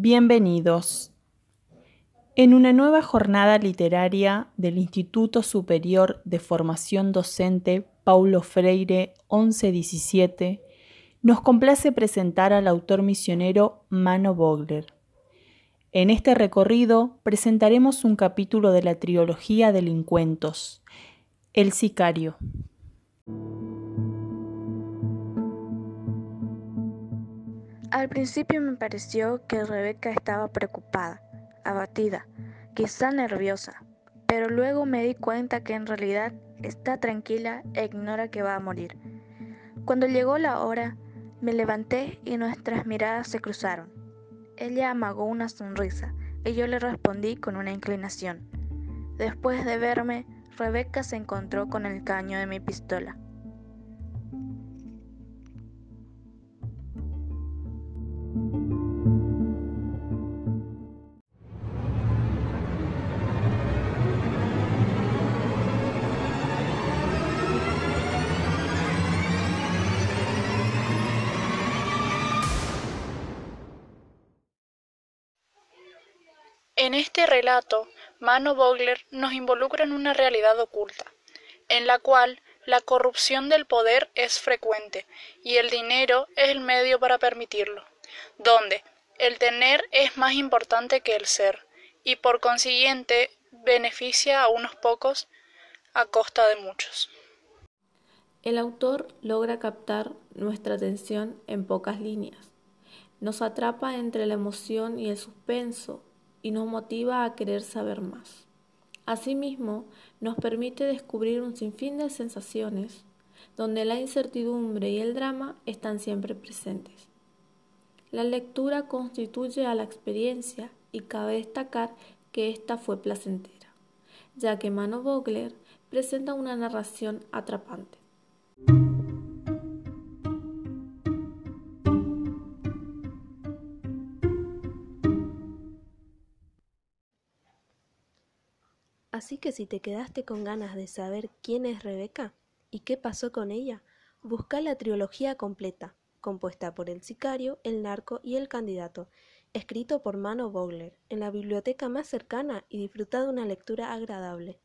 Bienvenidos. En una nueva jornada literaria del Instituto Superior de Formación Docente Paulo Freire 1117, nos complace presentar al autor misionero Mano Vogler. En este recorrido presentaremos un capítulo de la trilogía Delincuentos, El Sicario. Al principio me pareció que Rebeca estaba preocupada, abatida, quizá nerviosa, pero luego me di cuenta que en realidad está tranquila e ignora que va a morir. Cuando llegó la hora, me levanté y nuestras miradas se cruzaron. Ella amagó una sonrisa y yo le respondí con una inclinación. Después de verme, Rebeca se encontró con el caño de mi pistola. En este relato, Mano Vogler nos involucra en una realidad oculta, en la cual la corrupción del poder es frecuente y el dinero es el medio para permitirlo, donde el tener es más importante que el ser y por consiguiente beneficia a unos pocos a costa de muchos. El autor logra captar nuestra atención en pocas líneas. Nos atrapa entre la emoción y el suspenso y nos motiva a querer saber más. Asimismo, nos permite descubrir un sinfín de sensaciones donde la incertidumbre y el drama están siempre presentes. La lectura constituye a la experiencia y cabe destacar que ésta fue placentera, ya que Mano Vogler presenta una narración atrapante. Así que si te quedaste con ganas de saber quién es Rebeca y qué pasó con ella, busca la trilogía completa, compuesta por El Sicario, El Narco y El Candidato, escrito por Mano Vogler, en la biblioteca más cercana y disfruta de una lectura agradable.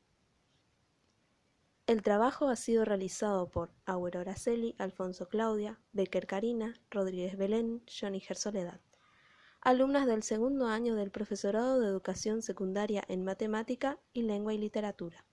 El trabajo ha sido realizado por Aurora Araceli, Alfonso Claudia, Becker Karina, Rodríguez Belén, Johnny Gersoledad alumnas del segundo año del Profesorado de Educación Secundaria en Matemática y Lengua y Literatura.